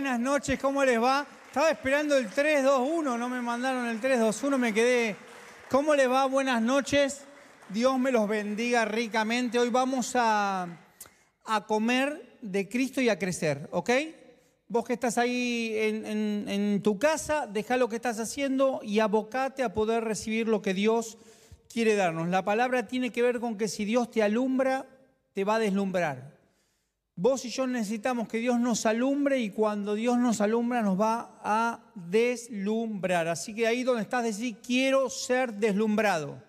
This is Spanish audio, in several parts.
Buenas noches, ¿cómo les va? Estaba esperando el 3-2-1, no me mandaron el 3-2-1, me quedé. ¿Cómo les va? Buenas noches. Dios me los bendiga ricamente. Hoy vamos a, a comer de Cristo y a crecer, ¿ok? Vos que estás ahí en, en- en tu casa, deja lo que estás haciendo y abocate a poder recibir lo que Dios quiere darnos. La palabra tiene que ver con que si Dios te alumbra, te va a deslumbrar. Vos y yo necesitamos que Dios nos alumbre y cuando Dios nos alumbra nos va a deslumbrar. Así que ahí donde estás, decir, quiero ser deslumbrado.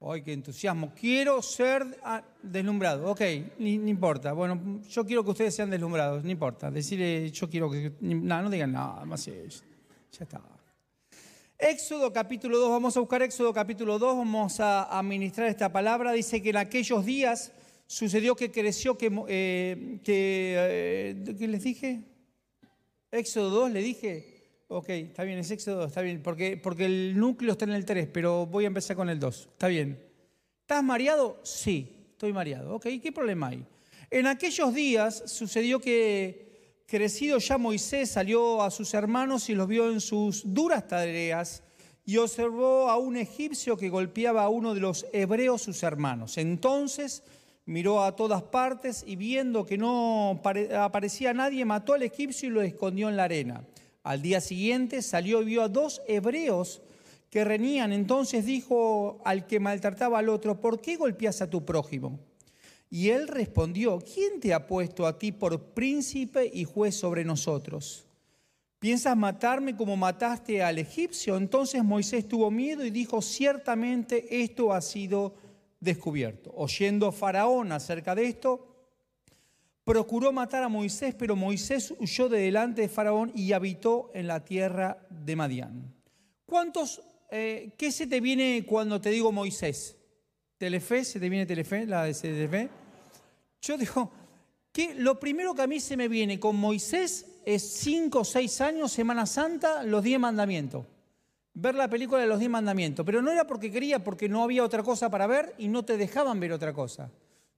¡Ay, qué entusiasmo! Quiero ser ah, deslumbrado. Ok, no importa. Bueno, yo quiero que ustedes sean deslumbrados, no importa. Decirle, yo quiero que... No, no digan nada, más es- ya está. Éxodo capítulo 2, vamos a buscar Éxodo capítulo 2, vamos a administrar esta palabra. Dice que en aquellos días sucedió que creció, que... eh, eh, ¿Qué les dije? Éxodo 2, le dije. Ok, está bien, es Éxodo 2, está bien, porque, porque el núcleo está en el 3, pero voy a empezar con el 2. Está bien. ¿Estás mareado? Sí, estoy mareado. Ok, ¿qué problema hay? En aquellos días sucedió que crecido ya Moisés salió a sus hermanos y los vio en sus duras tareas y observó a un egipcio que golpeaba a uno de los hebreos sus hermanos. Entonces miró a todas partes y viendo que no pare- aparecía nadie, mató al egipcio y lo escondió en la arena. Al día siguiente salió y vio a dos hebreos que reñían. Entonces dijo al que maltrataba al otro, ¿por qué golpeas a tu prójimo? Y él respondió, ¿quién te ha puesto a ti por príncipe y juez sobre nosotros? ¿Piensas matarme como mataste al egipcio? Entonces Moisés tuvo miedo y dijo, ciertamente esto ha sido descubierto. Oyendo Faraón acerca de esto, procuró matar a Moisés, pero Moisés huyó de delante de Faraón y habitó en la tierra de Madián. ¿Cuántos, eh, qué se te viene cuando te digo Moisés? ¿Telefe? ¿Se te viene Telefe? La de Telefe. Yo digo, que lo primero que a mí se me viene con Moisés es cinco o seis años, Semana Santa, los diez mandamientos. Ver la película de los diez mandamientos. Pero no era porque quería, porque no había otra cosa para ver y no te dejaban ver otra cosa.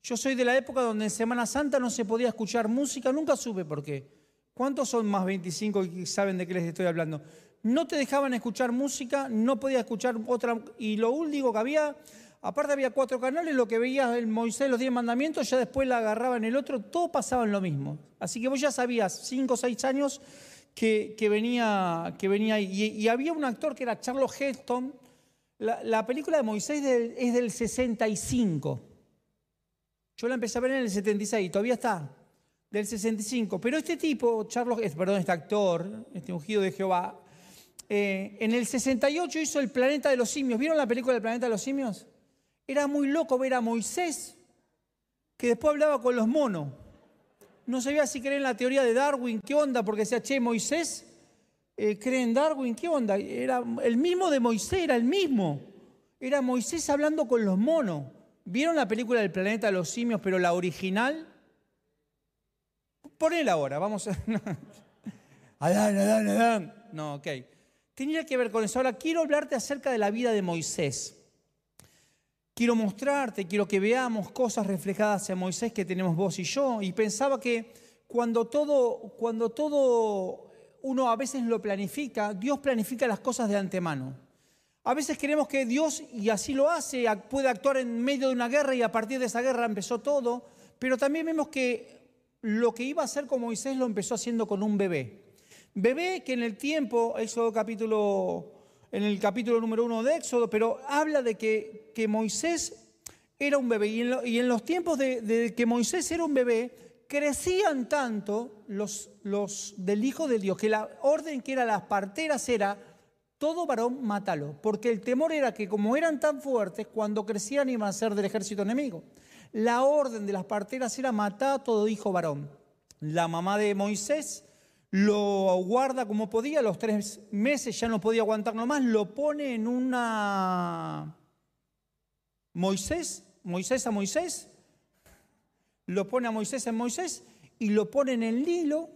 Yo soy de la época donde en Semana Santa no se podía escuchar música, nunca supe por qué. ¿Cuántos son más 25 y saben de qué les estoy hablando? No te dejaban escuchar música, no podías escuchar otra. Y lo único que había, aparte había cuatro canales, lo que veías el Moisés, los diez mandamientos, ya después la agarraba en el otro, todo pasaba en lo mismo. Así que vos ya sabías, cinco o seis años, que, venía, que venía ahí. Y, había un actor que era Charles Heston. La, la película de Moisés es del 65. Yo la empecé a ver en el 76 y todavía está, del 65. Pero este tipo, Charles, perdón, este actor, este ungido de Jehová, eh, en el 68 hizo El planeta de los simios. ¿Vieron la película del planeta de los simios? Era muy loco ver a Moisés, que después hablaba con los monos. No sabía si cree en la teoría de Darwin, qué onda, porque decía, che, Moisés eh, cree en Darwin, qué onda. Era el mismo de Moisés, era el mismo. Era Moisés hablando con los monos. ¿Vieron la película del planeta de los simios, pero la original? Ponela ahora, vamos a... Adán, Adán, Adán. No, ok. Tenía que ver con eso. Ahora quiero hablarte acerca de la vida de Moisés. Quiero mostrarte, quiero que veamos cosas reflejadas en Moisés que tenemos vos y yo. Y pensaba que cuando todo, cuando todo uno a veces lo planifica, Dios planifica las cosas de antemano. A veces creemos que Dios, y así lo hace, ac- puede actuar en medio de una guerra y a partir de esa guerra empezó todo, pero también vemos que lo que iba a hacer con Moisés lo empezó haciendo con un bebé. Bebé que en el tiempo, Éxodo capítulo, en el capítulo número uno de Éxodo, pero habla de que, que Moisés era un bebé. Y en, los tiempos de, de que Moisés era un bebé, crecían tanto los, los del Hijo de Dios, que la orden que era las parteras era, todo varón mátalo, porque el temor era que como eran tan fuertes, cuando crecían iban a ser del ejército enemigo. La orden de las parteras era matar a todo hijo varón. La mamá de Moisés lo guarda como podía, los tres meses ya no podía aguantarlo más, lo pone en una... Moisés, Moisés a Moisés, lo pone a Moisés en Moisés y lo pone en el Nilo,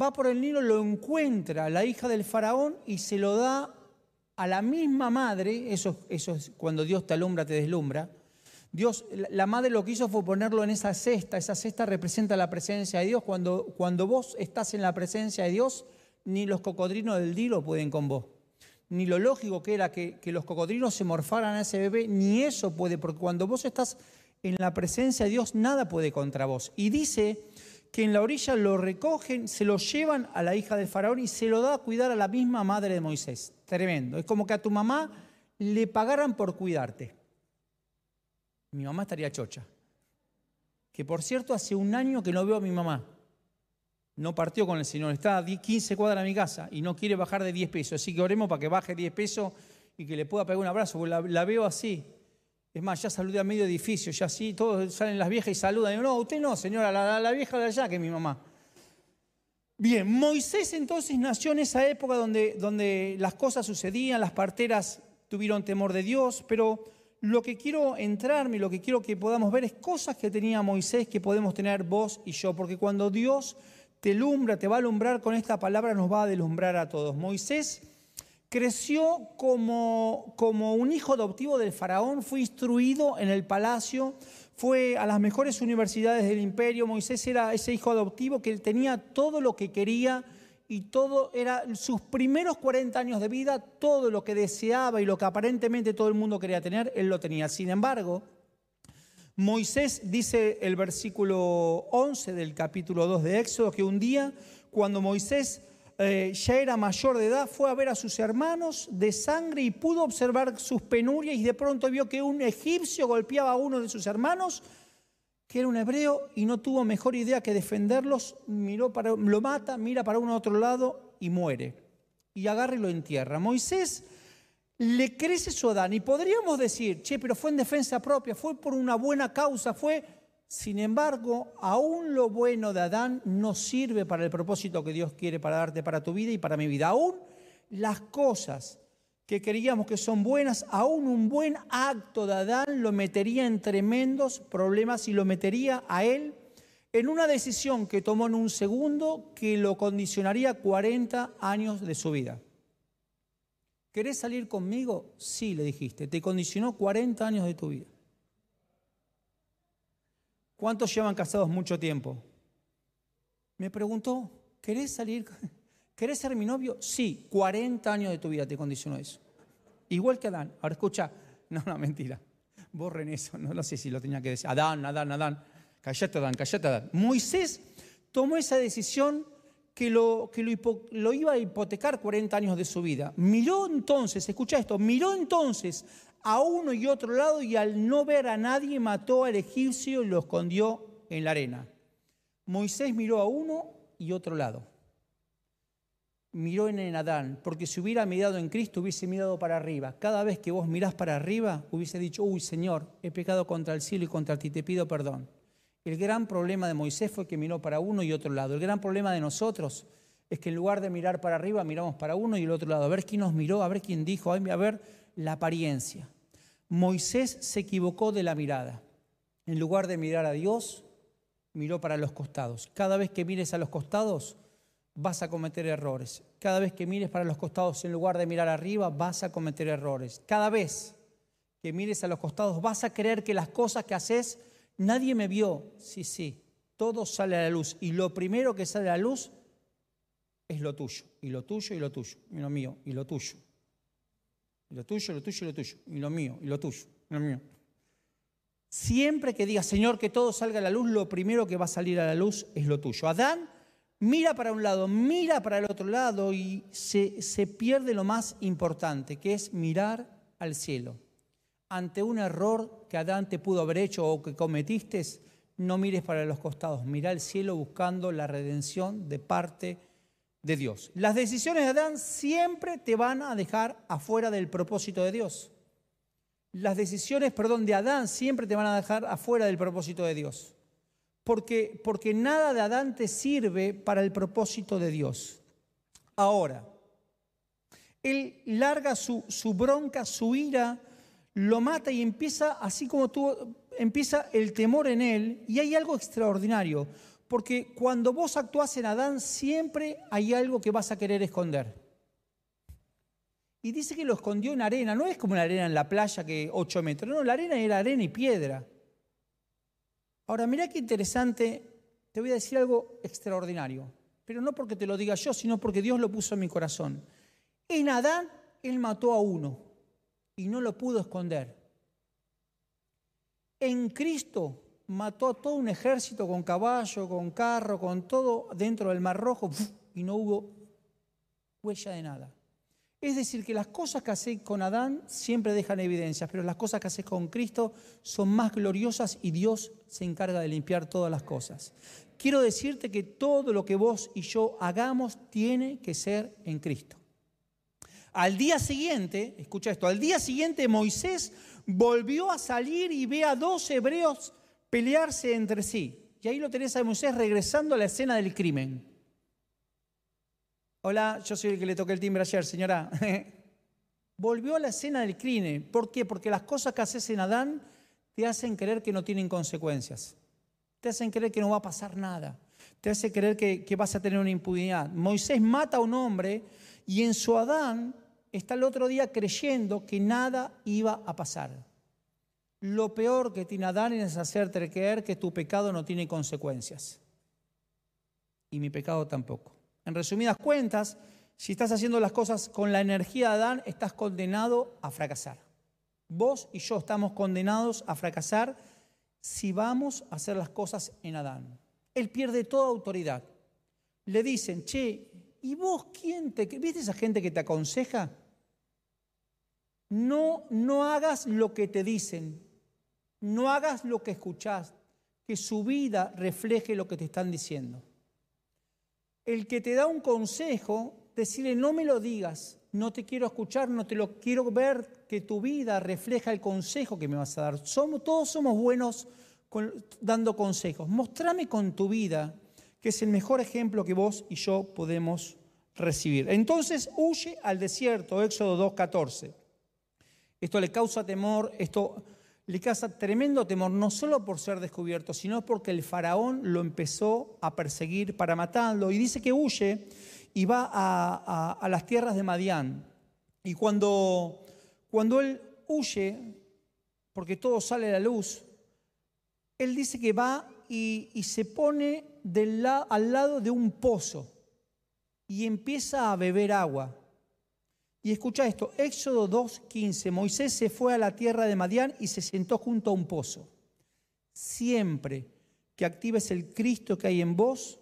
va por el Nilo, lo encuentra la hija del faraón y se lo da a la misma madre, eso, eso es cuando Dios te alumbra, te deslumbra, Dios, la madre lo que hizo fue ponerlo en esa cesta. Esa cesta representa la presencia de Dios. Cuando, cuando vos estás en la presencia de Dios, ni los cocodrinos del Dilo pueden con vos. Ni lo lógico que era que, que los cocodrilos se morfaran a ese bebé, ni eso puede, porque cuando vos estás en la presencia de Dios, nada puede contra vos. Y dice que en la orilla lo recogen, se lo llevan a la hija del faraón y se lo da a cuidar a la misma madre de Moisés. Tremendo. Es como que a tu mamá le pagaran por cuidarte. Mi mamá estaría chocha. Que por cierto, hace un año que no veo a mi mamá. No partió con el Señor. Está a 15 cuadras de mi casa y no quiere bajar de 10 pesos. Así que oremos para que baje 10 pesos y que le pueda pegar un abrazo. la, la veo así. Es más, ya saludé a medio edificio, ya así, todos salen las viejas y saludan. Y yo, no, usted no, señora, la, vieja de allá, que es mi mamá. Bien, Moisés entonces nació en esa época donde, donde las cosas sucedían, las parteras tuvieron temor de Dios, pero lo que quiero entrarme, lo que quiero que podamos ver es cosas que tenía Moisés que podemos tener vos y yo, porque cuando Dios te lumbra, te va a alumbrar con esta palabra, nos va a delumbrar a todos. Moisés creció como, como un hijo adoptivo del faraón, fue instruido en el palacio, fue a las mejores universidades del imperio. Moisés era ese hijo adoptivo que tenía todo lo que quería y todo era sus primeros 40 años de vida, todo lo que deseaba y lo que aparentemente todo el mundo quería tener, él lo tenía. Sin embargo, Moisés dice el versículo 11 del capítulo 2 de Éxodo que un día cuando Moisés eh, ya era mayor de edad, fue a ver a sus hermanos de sangre y pudo observar sus penurias y de pronto vio que un egipcio golpeaba a uno de sus hermanos que era un hebreo y no tuvo mejor idea que defenderlos, miró para, lo mata, mira para un otro lado y muere. Y agarra y lo entierra. Moisés le crece su Adán y podríamos decir, che, pero fue en defensa propia, fue por una buena causa, fue... Sin embargo, aún lo bueno de Adán no sirve para el propósito que Dios quiere para darte para tu vida y para mi vida. Aún las cosas que creíamos que son buenas, aún un buen acto de Adán lo metería en tremendos problemas y lo metería a él en una decisión que tomó en un segundo que lo condicionaría 40 años de su vida. ¿Querés salir conmigo? Sí, le dijiste, te condicionó 40 años de tu vida. ¿Cuántos llevan casados mucho tiempo? Me preguntó, ¿querés salir? ¿Querés ser mi novio? Sí, 40 años de tu vida te condicionó eso. Igual que Adán. Ahora escucha, no, no, mentira. Borren eso, no, sé si lo tenía que decir. Adán, Adán, Adán. Callate, Adán, callate, Adán. Moisés tomó esa decisión que, lo, que lo, lo, iba a hipotecar 40 años de su vida. Miró entonces, escucha esto, miró entonces a uno y otro lado y al no ver a nadie mató al egipcio y lo escondió en la arena. Moisés miró a uno y otro lado miró en Adán, porque si hubiera mirado en Cristo hubiese mirado para arriba. Cada vez que vos mirás para arriba, hubiese dicho, uy Señor, he pecado contra el cielo y contra ti, te pido perdón. El gran problema de Moisés fue que miró para uno y otro lado. El gran problema de nosotros es que en lugar de mirar para arriba, miramos para uno y el otro lado. A ver quién nos miró, a ver quién dijo, a ver la apariencia. Moisés se equivocó de la mirada. En lugar de mirar a Dios, miró para los costados. Cada vez que mires a los costados, vas a cometer errores. Cada vez que mires para los costados en lugar de mirar arriba, vas a cometer errores. Cada vez que mires a los costados, vas a creer que las cosas que haces, nadie me vio. Sí, sí, todo sale a la luz. Y lo primero que sale a la luz es lo tuyo, y lo tuyo, y lo tuyo, y lo mío, y lo tuyo. Y lo tuyo, lo tuyo, y lo tuyo, y lo mío, y lo tuyo, y lo mío. Siempre que digas, Señor, que todo salga a la luz, lo primero que va a salir a la luz es lo tuyo. Adán mira para un lado, mira para el otro lado y se, se pierde lo más importante, que es mirar al cielo. Ante un error que Adán te pudo haber hecho o que cometiste, no mires para los costados, mira al cielo buscando la redención de parte de Dios. Las decisiones de Adán siempre te van a dejar afuera del propósito de Dios. Las decisiones, perdón, de Adán siempre te van a dejar afuera del propósito de Dios porque, porque nada de Adán te sirve para el propósito de Dios. Ahora, él larga su, su bronca, su ira, lo mata y empieza, así como tú, empieza el temor en él, y hay algo extraordinario, porque cuando vos actuás en Adán, siempre hay algo que vas a querer esconder. Y dice que lo escondió en arena. No es como una arena en la playa que 8 metros. No, la arena era arena y piedra. Ahora, mira qué interesante. Te voy a decir algo extraordinario. Pero no porque te lo diga yo, sino porque Dios lo puso en mi corazón. En Adán, Él mató a uno y no lo pudo esconder. En Cristo mató a todo un ejército con caballo, con carro, con todo dentro del Mar Rojo y no hubo huella de nada. Es decir, que las cosas que haces con Adán siempre dejan evidencias, pero las cosas que haces con Cristo son más gloriosas y Dios se encarga de limpiar todas las cosas. Quiero decirte que todo lo que vos y yo hagamos tiene que ser en Cristo. Al día siguiente, escucha esto, al día siguiente Moisés volvió a salir y ve a dos hebreos pelearse entre sí. Y ahí lo tenés a Moisés regresando a la escena del crimen. Hola, yo soy el que le toqué el timbre ayer, señora. Volvió a la escena del crimen. ¿Por qué? Porque las cosas que haces en Adán te hacen creer que no tienen consecuencias. Te hacen creer que no va a pasar nada. Te hace creer que, que vas a tener una impunidad. Moisés mata a un hombre y en su Adán está el otro día creyendo que nada iba a pasar. Lo peor que tiene Adán es hacerte creer que tu pecado no tiene consecuencias. Y mi pecado tampoco. En resumidas cuentas, si estás haciendo las cosas con la energía de Adán, estás condenado a fracasar. Vos y yo estamos condenados a fracasar si vamos a hacer las cosas en Adán. Él pierde toda autoridad. Le dicen, che, ¿y vos quién te... ¿Viste esa gente que te aconseja? No, no hagas lo que te dicen, no hagas lo que escuchás, que su vida refleje lo que te están diciendo el que te da un consejo, decirle, no me lo digas, no te quiero escuchar, no te lo quiero ver, que tu vida refleja el consejo que me vas a dar. Somos, todos somos buenos dando consejos. Mostrame con tu vida, que es el mejor ejemplo que vos y yo podemos recibir. Entonces huye al desierto, Éxodo 2.14. Esto le causa temor, esto le causa tremendo temor, no solo por ser descubierto, sino porque el faraón lo empezó a perseguir para matarlo. Y dice que huye y va a, las tierras de Madián. Y cuando, cuando él huye, porque todo sale a la luz, él dice que va y, se pone del al lado de un pozo y empieza a beber agua. Y escucha esto, Éxodo 2.15, Moisés se fue a la tierra de Madián y se sentó junto a un pozo. Siempre que actives el Cristo que hay en vos,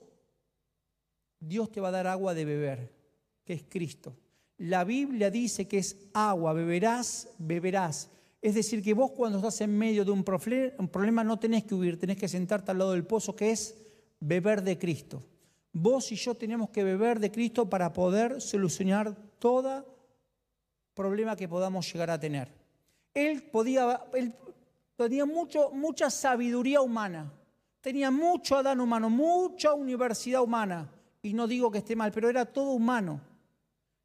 Dios te va a dar agua de beber, que es Cristo. La Biblia dice que es agua, beberás, beberás. Es decir, que vos cuando estás en medio de un problema no tenés que huir, tenés que sentarte al lado del pozo, que es beber de Cristo. Vos y yo tenemos que beber de Cristo para poder solucionar toda problema que podamos llegar a tener. Él podía, él tenía mucho, mucha sabiduría humana, tenía mucho Adán humano, mucha universidad humana, y no digo que esté mal, pero era todo humano.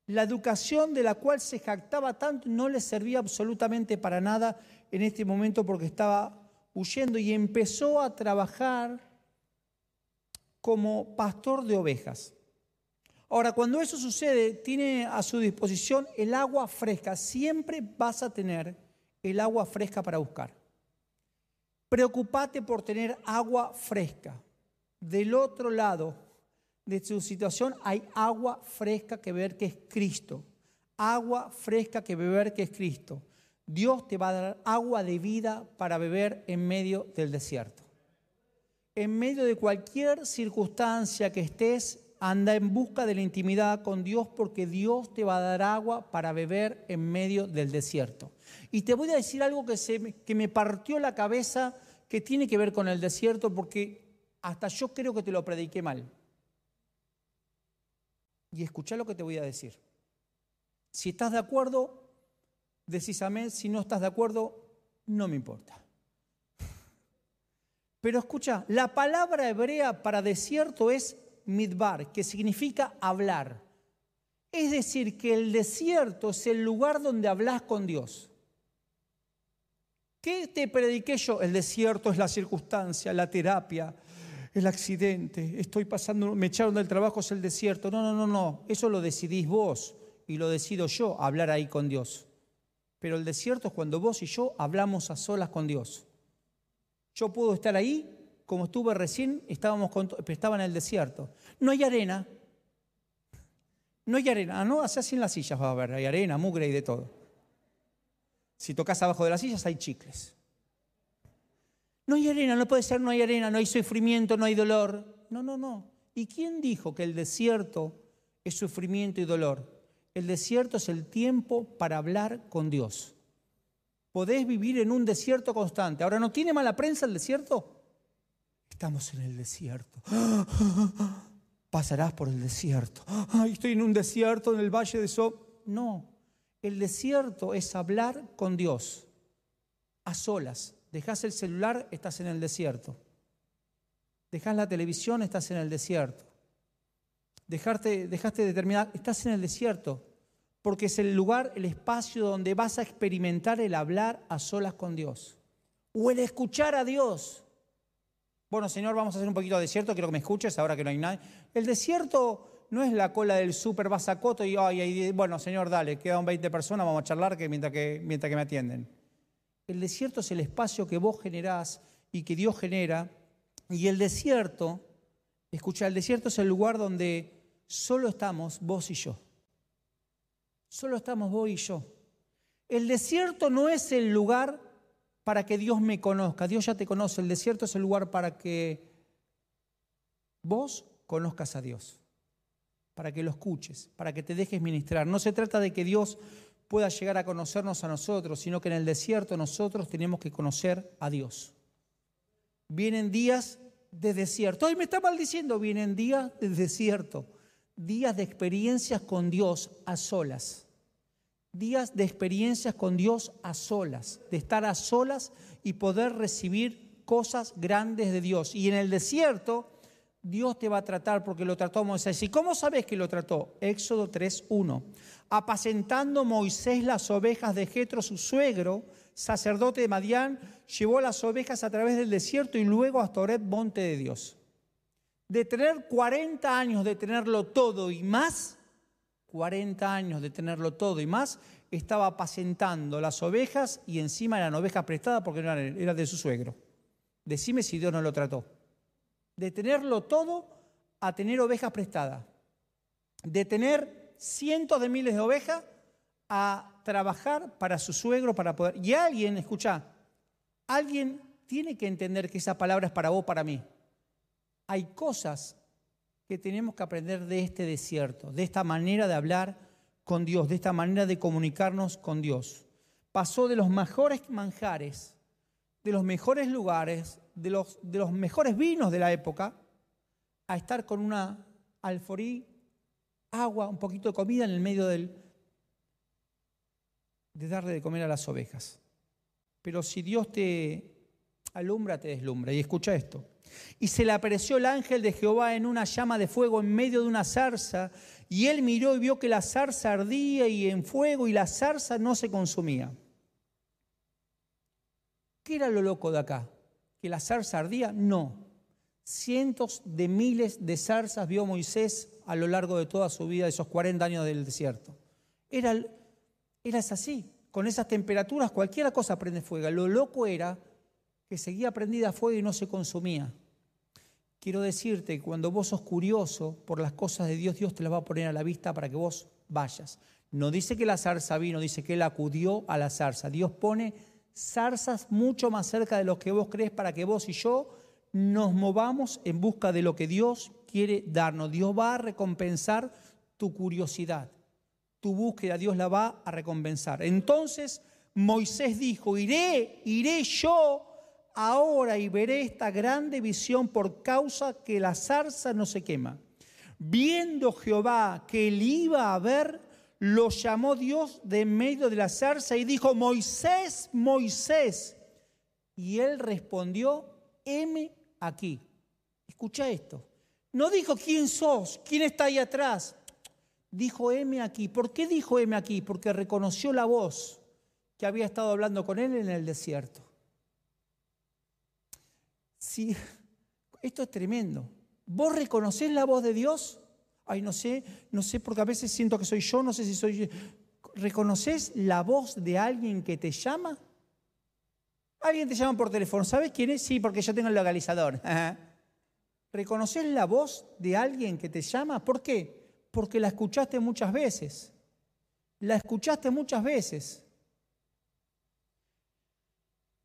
La educación de la cual se jactaba tanto no le servía absolutamente para nada en este momento porque estaba huyendo y empezó a trabajar como pastor de ovejas. Ahora, cuando eso sucede, tiene a su disposición el agua fresca. Siempre vas a tener el agua fresca para buscar. Preocupate por tener agua fresca. Del otro lado de su situación hay agua fresca que beber que es Cristo. Agua fresca que beber que es Cristo. Dios te va a dar agua de vida para beber en medio del desierto. En medio de cualquier circunstancia que estés, Anda en busca de la intimidad con Dios porque Dios te va a dar agua para beber en medio del desierto. Y te voy a decir algo que, se, que me partió la cabeza que tiene que ver con el desierto porque hasta yo creo que te lo prediqué mal. Y escucha lo que te voy a decir. Si estás de acuerdo, decís amén. Si no estás de acuerdo, no me importa. Pero escucha, la palabra hebrea para desierto es midbar, que significa hablar. Es decir, que el desierto es el lugar donde hablas con Dios. ¿Qué te prediqué yo? El desierto es la circunstancia, la terapia, el accidente. Estoy pasando, me echaron del trabajo, es el desierto. No, no, no, no. Eso lo decidís vos. y lo decido yo, hablar ahí con Dios. Pero el desierto es cuando vos y yo hablamos a solas con Dios. Yo puedo estar ahí como estuve recién, estábamos estaba en el desierto. No hay arena. No hay arena. Ah, no, así en las sillas va a haber. Hay arena, mugre y de todo. Si tocas abajo de las sillas hay chicles. No hay arena, no puede ser, no hay arena, no hay sufrimiento, no hay dolor. No, no, no. ¿Y quién dijo que el desierto es sufrimiento y dolor? El desierto es el tiempo para hablar con Dios. Podés vivir en un desierto constante. Ahora, ¿no tiene mala prensa el desierto? Estamos en el desierto. Pasarás por el desierto. Estoy en un desierto, en el valle de So. No, el desierto es hablar con Dios a solas. Dejas el celular, estás en el desierto. Dejas la televisión, estás en el desierto. Dejarte, dejaste de terminar, estás en el desierto. Porque es el lugar, el espacio donde vas a experimentar el hablar a solas con Dios. O el escuchar a Dios. Bueno, Señor, vamos a hacer un poquito de desierto, quiero que me escuches ahora que no hay nadie. El desierto no es la cola del súper, vas a coto y, ay, bueno, Señor, dale, quedan 20 personas, vamos a charlar que mientras, que mientras que me atienden. El desierto es el espacio que vos generás y que Dios genera. Y el desierto, escucha, el desierto es el lugar donde solo estamos vos y yo. Solo estamos vos y yo. El desierto no es el lugar para que Dios me conozca. Dios ya te conoce. El desierto es el lugar para que vos conozcas a Dios, para que lo escuches, para que te dejes ministrar. No se trata de que Dios pueda llegar a conocernos a nosotros, sino que en el desierto nosotros tenemos que conocer a Dios. Vienen días de desierto. Ay, me está maldiciendo. Vienen días de desierto, días de experiencias con Dios a solas días de experiencias con Dios a solas, de estar a solas y poder recibir cosas grandes de Dios. Y en el desierto, Dios te va a tratar porque lo trató Moisés. ¿Y cómo sabes que lo trató? Éxodo 3.1. Apacentando Moisés las ovejas de Jetro, su suegro, sacerdote de Madián, llevó las ovejas a través del desierto y luego hasta Oreb, monte de Dios. De tener 40 años de tenerlo todo y más, 40 años de tenerlo todo y más, estaba apacentando las ovejas y encima eran ovejas prestadas porque no eran, era de su suegro. Decime si Dios no lo trató. De tenerlo todo a tener ovejas prestadas. De tener cientos de miles de ovejas a trabajar para su suegro, para poder... Y alguien, escucha, alguien tiene que entender que esa palabra es para vos, para mí. Hay cosas que tenemos que aprender de este desierto, de esta manera de hablar con Dios, de esta manera de comunicarnos con Dios. Pasó de los mejores manjares, de los mejores lugares, de los, de los mejores vinos de la época, a estar con una alforí, agua, un poquito de comida en el medio del, de darle de comer a las ovejas. Pero si Dios te alumbra, te deslumbra. Y escucha esto. Y se le apareció el ángel de Jehová en una llama de fuego en medio de una zarza, y él miró y vio que la zarza ardía y en fuego y la zarza no se consumía. ¿Qué era lo loco de acá? ¿Que la zarza ardía? No. Cientos de miles de zarzas vio Moisés a lo largo de toda su vida, esos 40 años del desierto. Era, era así. Con esas temperaturas cualquier cosa prende fuego. Lo loco era que seguía prendida fuego y no se consumía. Quiero decirte que cuando vos sos curioso por las cosas de Dios, Dios te las va a poner a la vista para que vos vayas. No dice que la zarza vino, dice que él acudió a la zarza. Dios pone zarzas mucho más cerca de lo que vos crees para que vos y yo nos movamos en busca de lo que Dios quiere darnos. Dios va a recompensar tu curiosidad, tu búsqueda, Dios la va a recompensar. Entonces Moisés dijo, iré, iré yo ahora y veré esta grande visión por causa que la zarza no se quema. Viendo Jehová que él iba a ver, lo llamó Dios de medio de la zarza y dijo, Moisés, Moisés. Y él respondió, heme aquí. Escucha esto. No dijo, ¿quién sos? ¿Quién está ahí atrás? Dijo, heme aquí. ¿Por qué dijo, heme aquí? Porque reconoció la voz que había estado hablando con él en el desierto. Sí, esto es tremendo. ¿Vos reconocés la voz de Dios? Ay, no sé, no sé, porque a veces siento que soy yo, no sé si soy yo. ¿Reconoces la voz de alguien que te llama? Alguien te llama por teléfono, ¿sabes quién es? Sí, porque yo tengo el localizador. ¿Reconoces la voz de alguien que te llama? ¿Por qué? Porque la escuchaste muchas veces. La escuchaste muchas veces.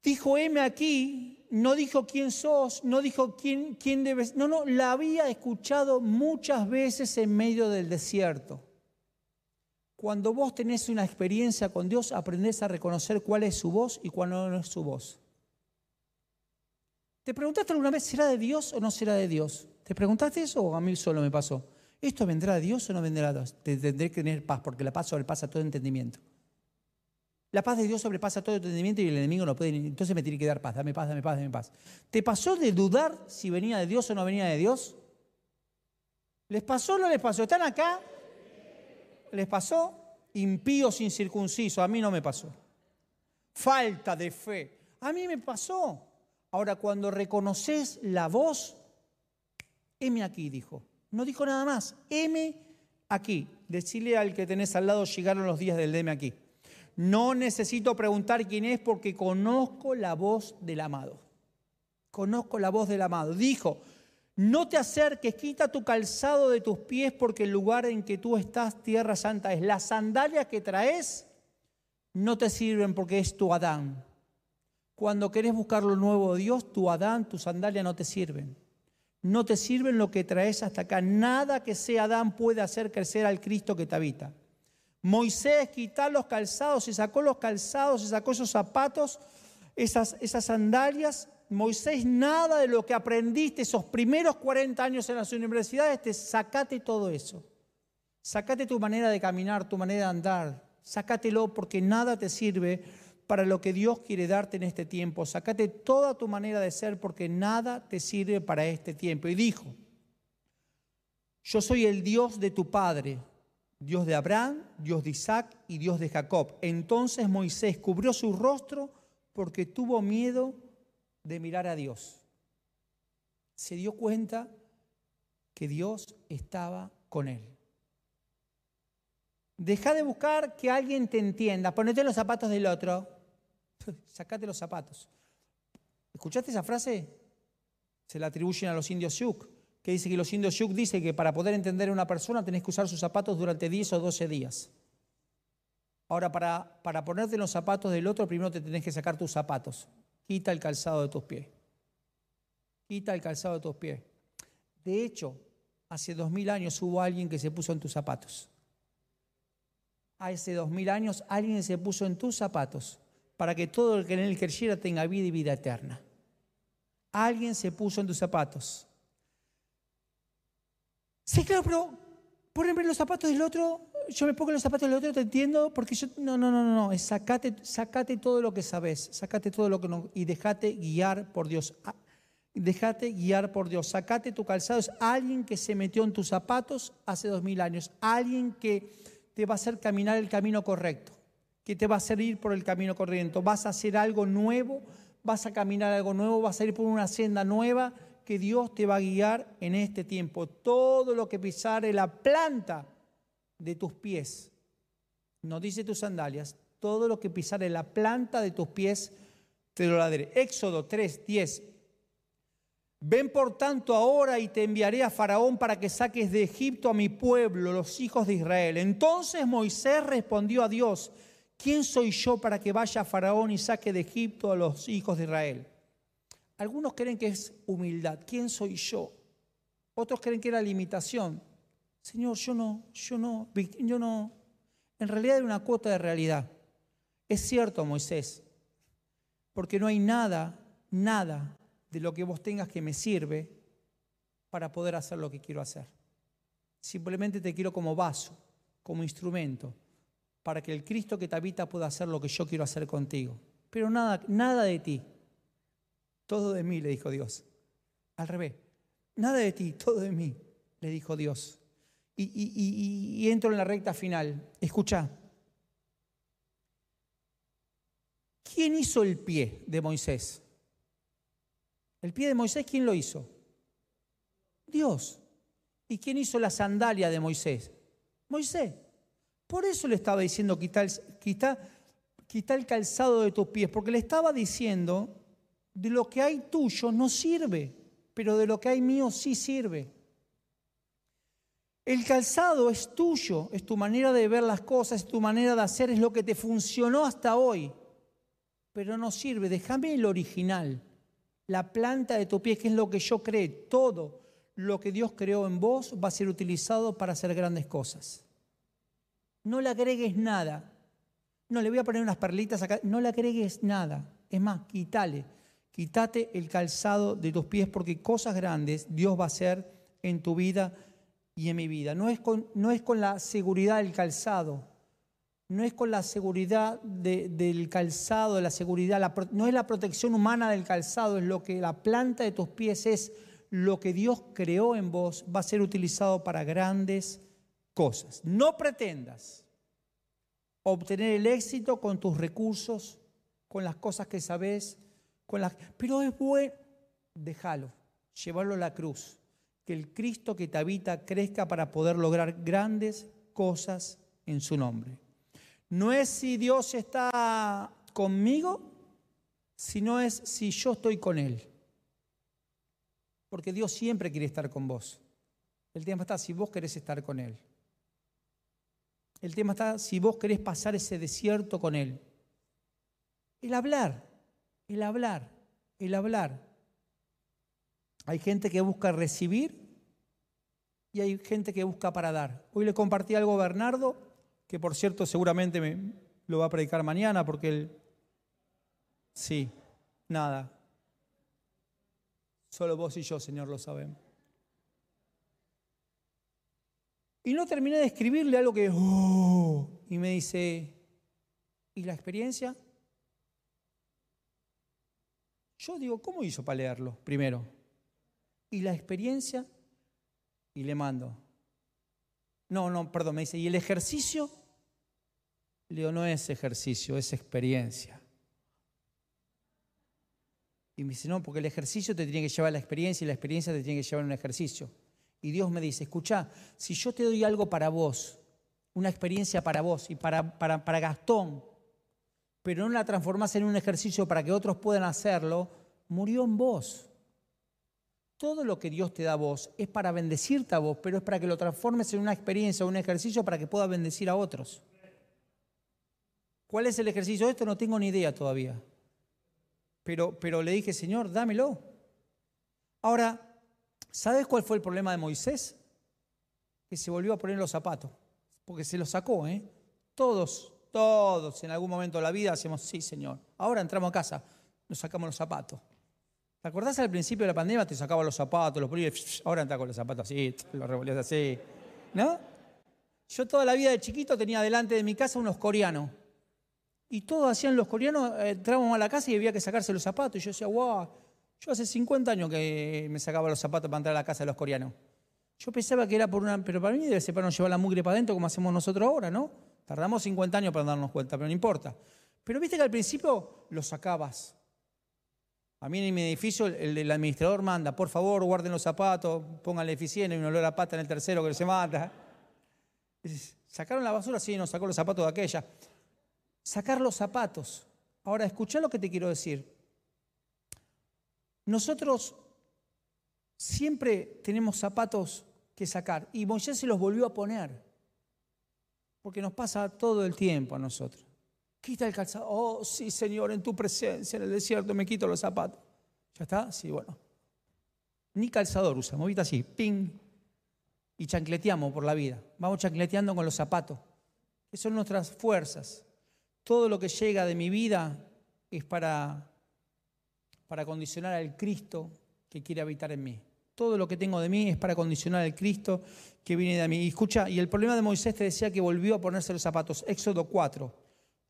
Dijo M aquí, no dijo quién sos, no dijo quién, quién debes. No, no, la había escuchado muchas veces en medio del desierto. Cuando vos tenés una experiencia con Dios, aprendés a reconocer cuál es su voz y cuál no es su voz. ¿Te preguntaste alguna vez, ¿será de Dios o no será de Dios? ¿Te preguntaste eso o a mí solo me pasó? ¿Esto vendrá de Dios o no vendrá de Dios? Te tendré que tener paz, porque la paz sobrepasa todo entendimiento. La paz de Dios sobrepasa todo entendimiento y el enemigo no puede, entonces me tiene que dar paz, dame paz, dame paz, dame paz. ¿Te pasó de dudar si venía de Dios o no venía de Dios? ¿Les pasó o no les pasó? ¿Están acá? les pasó? Impíos incircuncisos, a mí no me pasó. Falta de fe, a mí me pasó. Ahora, cuando reconoces la voz, heme aquí, dijo. No dijo nada más, heme aquí. Decirle al que tenés al lado, llegaron los días del deme aquí. No necesito preguntar quién es porque conozco la voz del amado. Conozco la voz del amado. Dijo, no te acerques, quita tu calzado de tus pies porque el lugar en que tú estás, tierra santa, es. Las sandalias que traes no te sirven porque es tu Adán. Cuando querés buscar lo nuevo de Dios, tu Adán, tu sandalia no te sirven. No te sirven lo que traes hasta acá. Nada que sea Adán puede hacer crecer al Cristo que te habita. Moisés quitó los calzados, se sacó los calzados, se sacó esos zapatos, esas, esas sandalias Moisés, nada de lo que aprendiste esos primeros 40 años en las universidades, te sacate todo eso. Sacate tu manera de caminar, tu manera de andar. Sácatelo porque nada te sirve para lo que Dios quiere darte en este tiempo. Sacate toda tu manera de ser porque nada te sirve para este tiempo. Y dijo, yo soy el Dios de tu padre, Dios de Abraham, Dios de Isaac y Dios de Jacob. Entonces Moisés cubrió su rostro porque tuvo miedo de mirar a Dios. Se dio cuenta que Dios estaba con él. Deja de buscar que alguien te entienda. Ponete los zapatos del otro. Sacate los zapatos. ¿Escuchaste esa frase? Se la atribuyen a los indios Yuk, que dice que los indios Yuk dicen que para poder entender a una persona tenés que usar sus zapatos durante 10 o 12 días. Ahora, para, para ponerte los zapatos del otro, primero te tenés que sacar tus zapatos. Quita el calzado de tus pies. Quita el calzado de tus pies. De hecho, hace dos mil años hubo alguien que se puso en tus zapatos. Hace dos mil años alguien se puso en tus zapatos para que todo el que en él creyera tenga vida y vida eterna. Alguien se puso en tus zapatos. Sí, claro, pero ponerme los zapatos del otro yo me pongo los zapatos del otro, te entiendo, porque yo, no, no, no, no, no, sacate, sacate todo lo que sabes, sacate todo lo que no, y déjate guiar por Dios. Ah, déjate guiar por Dios, sacate tu calzado. Es alguien que se metió en tus zapatos hace dos mil años, alguien que te va a hacer caminar el camino correcto, que te va a hacer ir por el camino correcto. Vas a hacer algo nuevo, vas a caminar algo nuevo, vas a ir por una senda nueva que Dios te va a guiar en este tiempo. Todo lo que pisare la planta de tus pies, no dice tus sandalias, todo lo que pisare la planta de tus pies, te lo daré. Éxodo 3, 10. Ven por tanto ahora y te enviaré a Faraón para que saques de Egipto a mi pueblo, los hijos de Israel. Entonces Moisés respondió a Dios, ¿quién soy yo para que vaya a Faraón y saque de Egipto a los hijos de Israel? Algunos creen que es humildad. ¿Quién soy yo? Otros creen que era limitación. Señor, yo no, yo no, yo no. En realidad hay una cuota de realidad. Es cierto, Moisés, porque no hay nada, nada de lo que vos tengas que me sirve para poder hacer lo que quiero hacer. Simplemente te quiero como vaso, como instrumento, para que el Cristo que te habita pueda hacer lo que yo quiero hacer contigo. Pero nada, nada de ti, todo de mí, le dijo Dios. Al revés, nada de ti, todo de mí, le dijo Dios y, entro en la recta final. Escucha. ¿Quién hizo el pie de Moisés? El pie de Moisés, ¿quién lo hizo? Dios. ¿Y quién hizo la sandalia de Moisés? Moisés. Por eso le estaba diciendo, quita quita el calzado de tus pies, porque le estaba diciendo, de lo que hay tuyo no sirve, pero de lo que hay mío sí sirve. El calzado es tuyo, es tu manera de ver las cosas, es tu manera de hacer, es lo que te funcionó hasta hoy, pero no sirve. Déjame el original, la planta de tu pie, que es lo que yo creo, todo lo que Dios creó en vos va a ser utilizado para hacer grandes cosas. No le agregues nada. No, le voy a poner unas perlitas acá. No le agregues nada. Es más, quítale. Quítate el calzado de tus pies porque cosas grandes Dios va a hacer en tu vida y en mi vida. No es con, no es con la seguridad del calzado. No es con la seguridad del calzado, la seguridad. no es la protección humana del calzado. Es lo que la planta de tus pies es lo que Dios creó en vos va a ser utilizado para grandes cosas. No pretendas obtener el éxito con tus recursos, con las cosas que sabes, pero es bueno, déjalo, llevarlo a la cruz, que el Cristo que te habita crezca para poder lograr grandes cosas en su nombre. No es si Dios está conmigo, sino es si yo estoy con Él porque Dios siempre quiere estar con vos. El tema está si vos querés estar con Él. El tema está si vos querés pasar ese desierto con Él. El hablar, el hablar, el hablar. Hay gente que busca recibir y hay gente que busca para dar. Hoy le compartí algo a Bernardo, que por cierto seguramente me lo va a predicar mañana porque él... Sí, nada, Solo vos y yo, Señor, lo sabemos. Y no terminé de escribirle algo que, oh, y me dice, ¿y la experiencia? Yo digo, ¿cómo hizo para leerlo primero? ¿Y la experiencia? Y le mando. No, no, perdón, me dice, ¿y el ejercicio? Le digo, no es ejercicio, es experiencia. Y me dice, no, porque el ejercicio te tiene que llevar a la experiencia y la experiencia te tiene que llevar a un ejercicio. Y Dios me dice, escucha, si yo te doy algo para vos, una experiencia para vos y para, para, para Gastón, pero no la transformas en un ejercicio para que otros puedan hacerlo, murió en vos. Todo lo que Dios te da a vos es para bendecirte a vos, pero es para que lo transformes en una experiencia un ejercicio para que pueda bendecir a otros. ¿Cuál es el ejercicio? Esto no tengo ni idea todavía pero, le dije, Señor, dámelo. Ahora, ¿sabes cuál fue el problema de Moisés? Que se volvió a poner los zapatos, porque se los sacó, ¿eh? Todos, todos en algún momento de la vida hacemos, sí, Señor. Ahora entramos a casa, nos sacamos los zapatos. ¿Te acordás al principio de la pandemia? Te sacaba los zapatos, los ponías, ahora entras con los zapatos así, los revolvías así. ¿No? Yo toda la vida de chiquito tenía delante de mi casa unos coreanos. Y todos hacían los coreanos, eh, entrábamos a la casa y había que sacarse los zapatos. Y yo decía, wow, yo hace 50 años que me sacaba los zapatos para entrar a la casa de los coreanos. Yo pensaba que era por una, pero para mí debe ser para no llevar la mugre para adentro como hacemos nosotros ahora, ¿no? Tardamos 50 años para darnos cuenta, pero no importa. Pero viste que al principio los sacabas. A mí en mi edificio el, administrador manda, por favor, guarden los zapatos, pónganle eficiente y un olor a pata en el tercero que se mata. ¿Sacaron la basura? Sí, nos sacó los zapatos de aquella sacar los zapatos. Ahora, escucha lo que te quiero decir. Nosotros siempre tenemos zapatos que sacar y Moisés se los volvió a poner, porque nos pasa todo el tiempo a nosotros. Quita el calzado. Oh, sí, Señor, en tu presencia en el desierto me quito los zapatos. ¿Ya está? Sí, bueno. Ni calzador usamos, ¿viste así? Ping. Y chancleteamos por la vida. Vamos chancleteando con los zapatos. Que son nuestras fuerzas. Todo lo que llega de mi vida es para, para condicionar al Cristo que quiere habitar en mí. Todo lo que tengo de mí es para condicionar al Cristo que viene de mí. Y escucha, y el problema de Moisés te decía que volvió a ponerse los zapatos. Éxodo 4,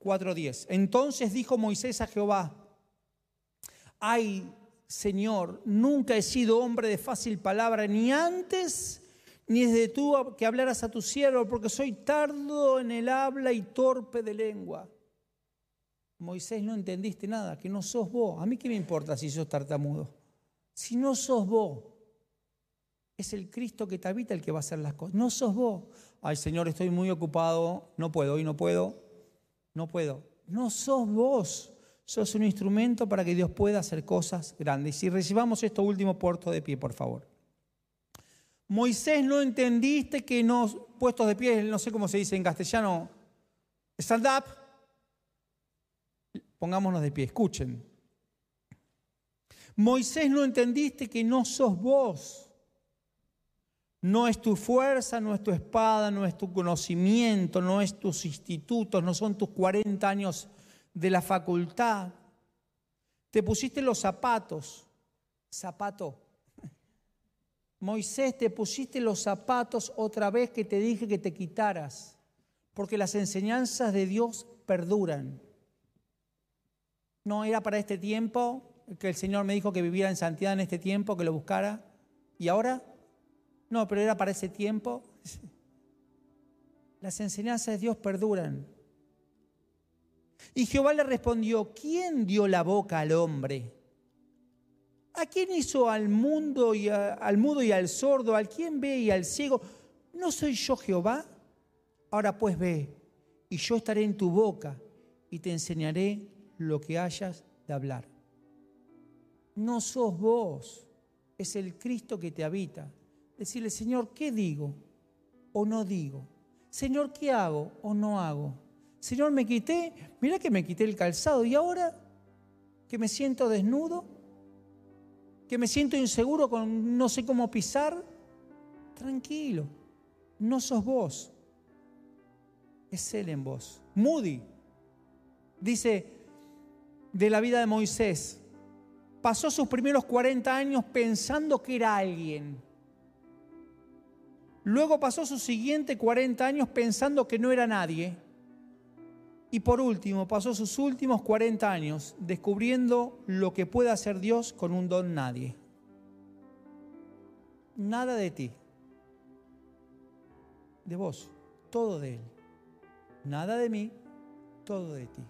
4.10. Entonces dijo Moisés a Jehová, ay Señor, nunca he sido hombre de fácil palabra, ni antes ni desde tú que hablaras a tu siervo, porque soy tardo en el habla y torpe de lengua. Moisés, no entendiste nada, que no sos vos. A mí qué me importa si sos tartamudo. Si no sos vos. Es el Cristo que te habita el que va a hacer las cosas. No sos vos. Ay, Señor, estoy muy ocupado. No puedo, hoy no puedo. No puedo. No sos vos. Sos un instrumento para que Dios pueda hacer cosas grandes. Y recibamos esto último puerto de pie, por favor. Moisés, no entendiste que no, puestos de pie, no sé cómo se dice en castellano, stand up. Pongámonos de pie, escuchen. Moisés, no entendiste que no sos vos. No es tu fuerza, no es tu espada, no es tu conocimiento, no es tus institutos, no son tus 40 años de la facultad. Te pusiste los zapatos. Zapato. Moisés, te pusiste los zapatos otra vez que te dije que te quitaras, porque las enseñanzas de Dios perduran. No era para este tiempo, que el Señor me dijo que viviera en santidad en este tiempo, que lo buscara. ¿Y ahora? No, pero era para ese tiempo. Las enseñanzas de Dios perduran. Y Jehová le respondió, ¿quién dio la boca al hombre? ¿A quién hizo al mundo y al mudo y al sordo? ¿Al quien ve y al ciego? ¿No soy yo Jehová? Ahora pues ve, y yo estaré en tu boca y te enseñaré lo que hayas de hablar no sos vos, es el Cristo que te habita. Decirle, Señor, ¿qué digo o no digo? Señor, ¿qué hago o no hago? Señor, me quité, mira que me quité el calzado y ahora que me siento desnudo, que me siento inseguro con no sé cómo pisar, tranquilo, no sos vos, es Él en vos. Moody dice de la vida de Moisés, pasó sus primeros 40 años pensando que era alguien. Luego pasó sus siguientes 40 años pensando que no era nadie. Y por último, pasó sus últimos 40 años descubriendo lo que puede hacer Dios con un don nadie. Nada de ti. De vos. Todo de Él. Nada de mí. Todo de ti.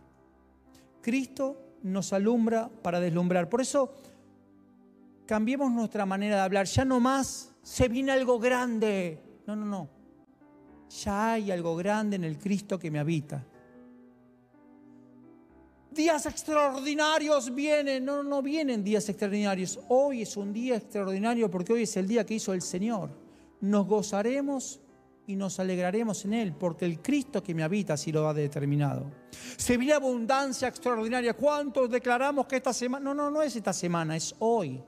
Cristo nos alumbra para deslumbrar. Por eso cambiemos nuestra manera de hablar. Ya no más se viene algo grande. No, no, no. Ya hay algo grande en el Cristo que me habita. Días extraordinarios vienen. No, no vienen días extraordinarios. Hoy es un día extraordinario porque hoy es el día que hizo el Señor. Nos gozaremos y nos alegraremos en Él, porque el Cristo que me habita así lo ha determinado. Se viene abundancia extraordinaria. ¿Cuántos declaramos que esta semana? No, no, no es esta semana, es hoy.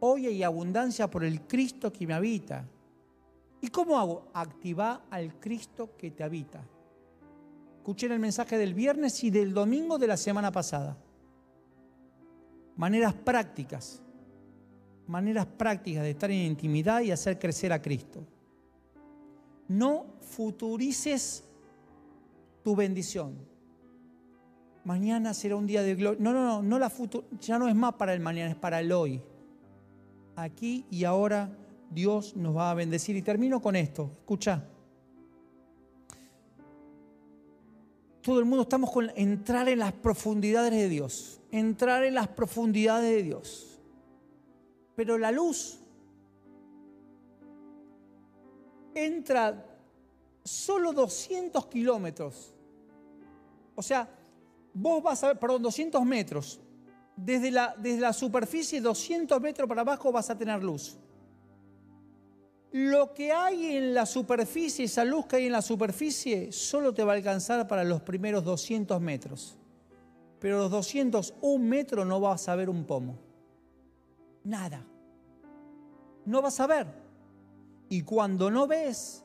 Hoy hay abundancia por el Cristo que me habita. ¿Y cómo hago? Activa al Cristo que te habita. Escuché el mensaje del viernes y del domingo de la semana pasada. Maneras prácticas. Maneras prácticas de estar en intimidad y hacer crecer a Cristo no futurices tu bendición. Mañana será un día de gloria. No, no, no, no la ya no es más para el mañana, es para el hoy. Aquí y ahora Dios nos va a bendecir. Y termino con esto. Escucha. Todo el mundo estamos con entrar en las profundidades de Dios. Entrar en las profundidades de Dios. Pero la luz entra solo 200 kilómetros. O sea, vos vas a ver, perdón, 200 metros. Desde la, desde la superficie, 200 metros para abajo vas a tener luz. Lo que hay en la superficie, esa luz que hay en la superficie, solo te va a alcanzar para los primeros 200 metros. Pero los 201 metros no vas a ver un pomo. Nada. No vas a ver. Y cuando no ves,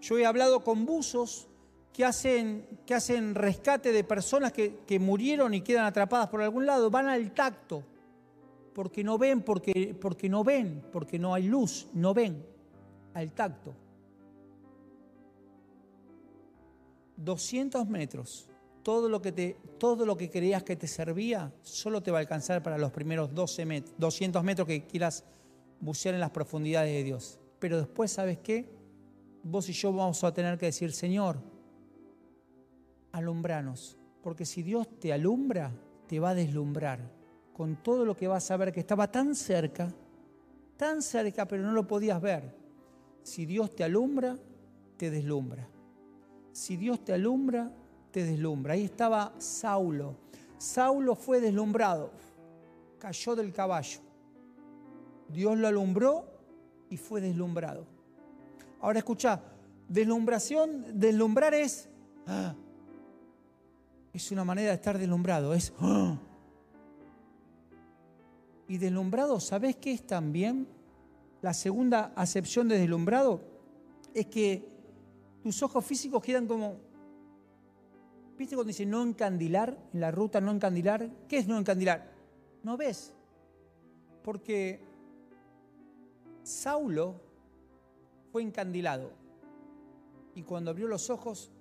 yo he hablado con buzos que hacen, que hacen rescate de personas que, que murieron y quedan atrapadas por algún lado, van al tacto, porque no ven, porque, porque no ven, porque no hay luz, no ven, al tacto. 200 metros, todo lo que, te, todo lo que creías que te servía, solo te va a alcanzar para los primeros 12 metros, 200 metros que quieras bucear en las profundidades de Dios. Pero después, ¿sabes qué? Vos y yo vamos a tener que decir, Señor, alumbranos. Porque si Dios te alumbra, te va a deslumbrar con todo lo que vas a ver que estaba tan cerca tan cerca, pero no lo podías ver. Si Dios te alumbra, te deslumbra. Si Dios te alumbra, te deslumbra. Ahí estaba Saulo. Saulo fue deslumbrado, cayó del caballo. Dios lo alumbró y fue deslumbrado. Ahora escucha, deslumbración, deslumbrar es, ¡ah! es una manera de estar deslumbrado, es, ¡ah! y deslumbrado, ¿sabes qué es también? La segunda acepción de deslumbrado es que tus ojos físicos quedan como, ¿viste cuando dice no encandilar, en la ruta no encandilar? ¿Qué es no encandilar? No ves, porque Saulo fue encandilado y cuando abrió los ojos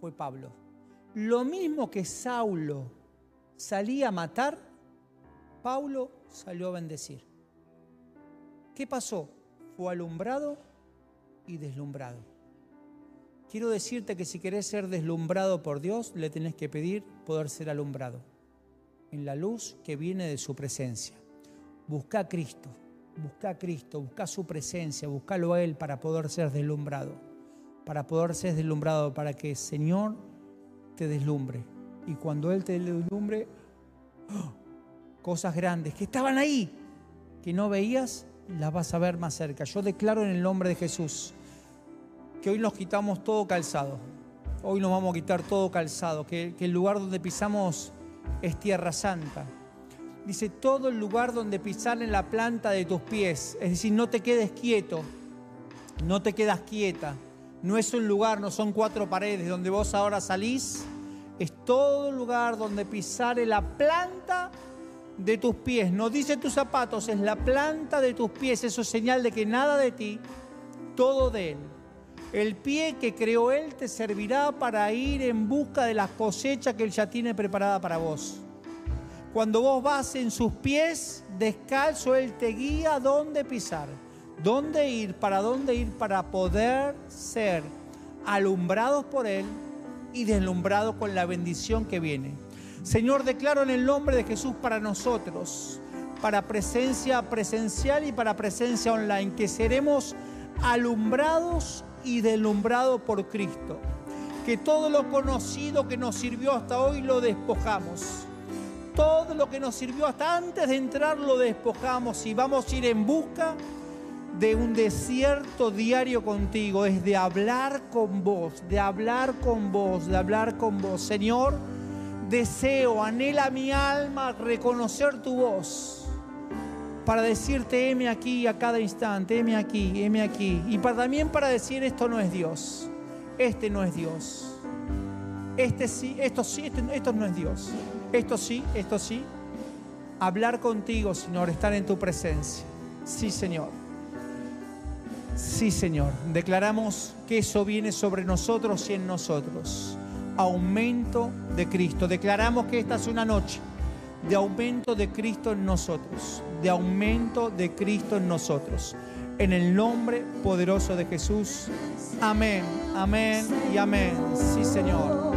fue Pablo. Lo mismo que Saulo salía a matar, Pablo salió a bendecir. ¿Qué pasó? Fue alumbrado y deslumbrado. Quiero decirte que si querés ser deslumbrado por Dios, le tenés que pedir poder ser alumbrado en la luz que viene de su presencia. Busca a Cristo, busca a Cristo, busca su presencia, búscalo a Él para poder ser deslumbrado, para poder ser deslumbrado, para que el Señor te deslumbre. Y cuando Él te deslumbre, ¡oh! cosas grandes que estaban ahí, que no veías, las vas a ver más cerca. Yo declaro en el nombre de Jesús que hoy nos quitamos todo calzado. Hoy nos vamos a quitar todo calzado, que, el lugar donde pisamos es tierra santa dice, todo el lugar donde pisar en la planta de tus pies. Es decir, no te quedes quieto, no te quedas quieta. No es un lugar, no son cuatro paredes donde vos ahora salís. Es todo lugar donde pisar en la planta de tus pies. No dice tus zapatos, es la planta de tus pies. Eso es señal de que nada de ti, todo de Él. El pie que creó Él te servirá para ir en busca de la cosecha que Él ya tiene preparada para vos. Cuando vos vas en sus pies descalzo, Él te guía dónde pisar, dónde ir, para dónde ir, para poder ser alumbrados por Él y deslumbrados con la bendición que viene. Señor, declaro en el nombre de Jesús para nosotros, para presencia presencial y para presencia online, que seremos alumbrados y deslumbrados por Cristo. Que todo lo conocido que nos sirvió hasta hoy lo despojamos todo lo que nos sirvió hasta antes de entrar lo despojamos y vamos a ir en busca de un desierto diario contigo, es de hablar con vos, de hablar con vos, de hablar con vos. Señor, deseo, anhela mi alma reconocer tu voz para decirte, heme aquí a cada instante, heme aquí, heme aquí. Y para, también para decir, esto no es Dios, este no es Dios, este sí, esto sí, esto no es Dios. Esto sí, esto sí. Hablar contigo, Señor, estar en tu presencia. Sí, Señor. Sí, Señor. Declaramos que eso viene sobre nosotros y en nosotros. Aumento de Cristo. Declaramos que esta es una noche de aumento de Cristo en nosotros. De aumento de Cristo en nosotros. En el nombre poderoso de Jesús. Amén, amén y amén. Sí, Señor.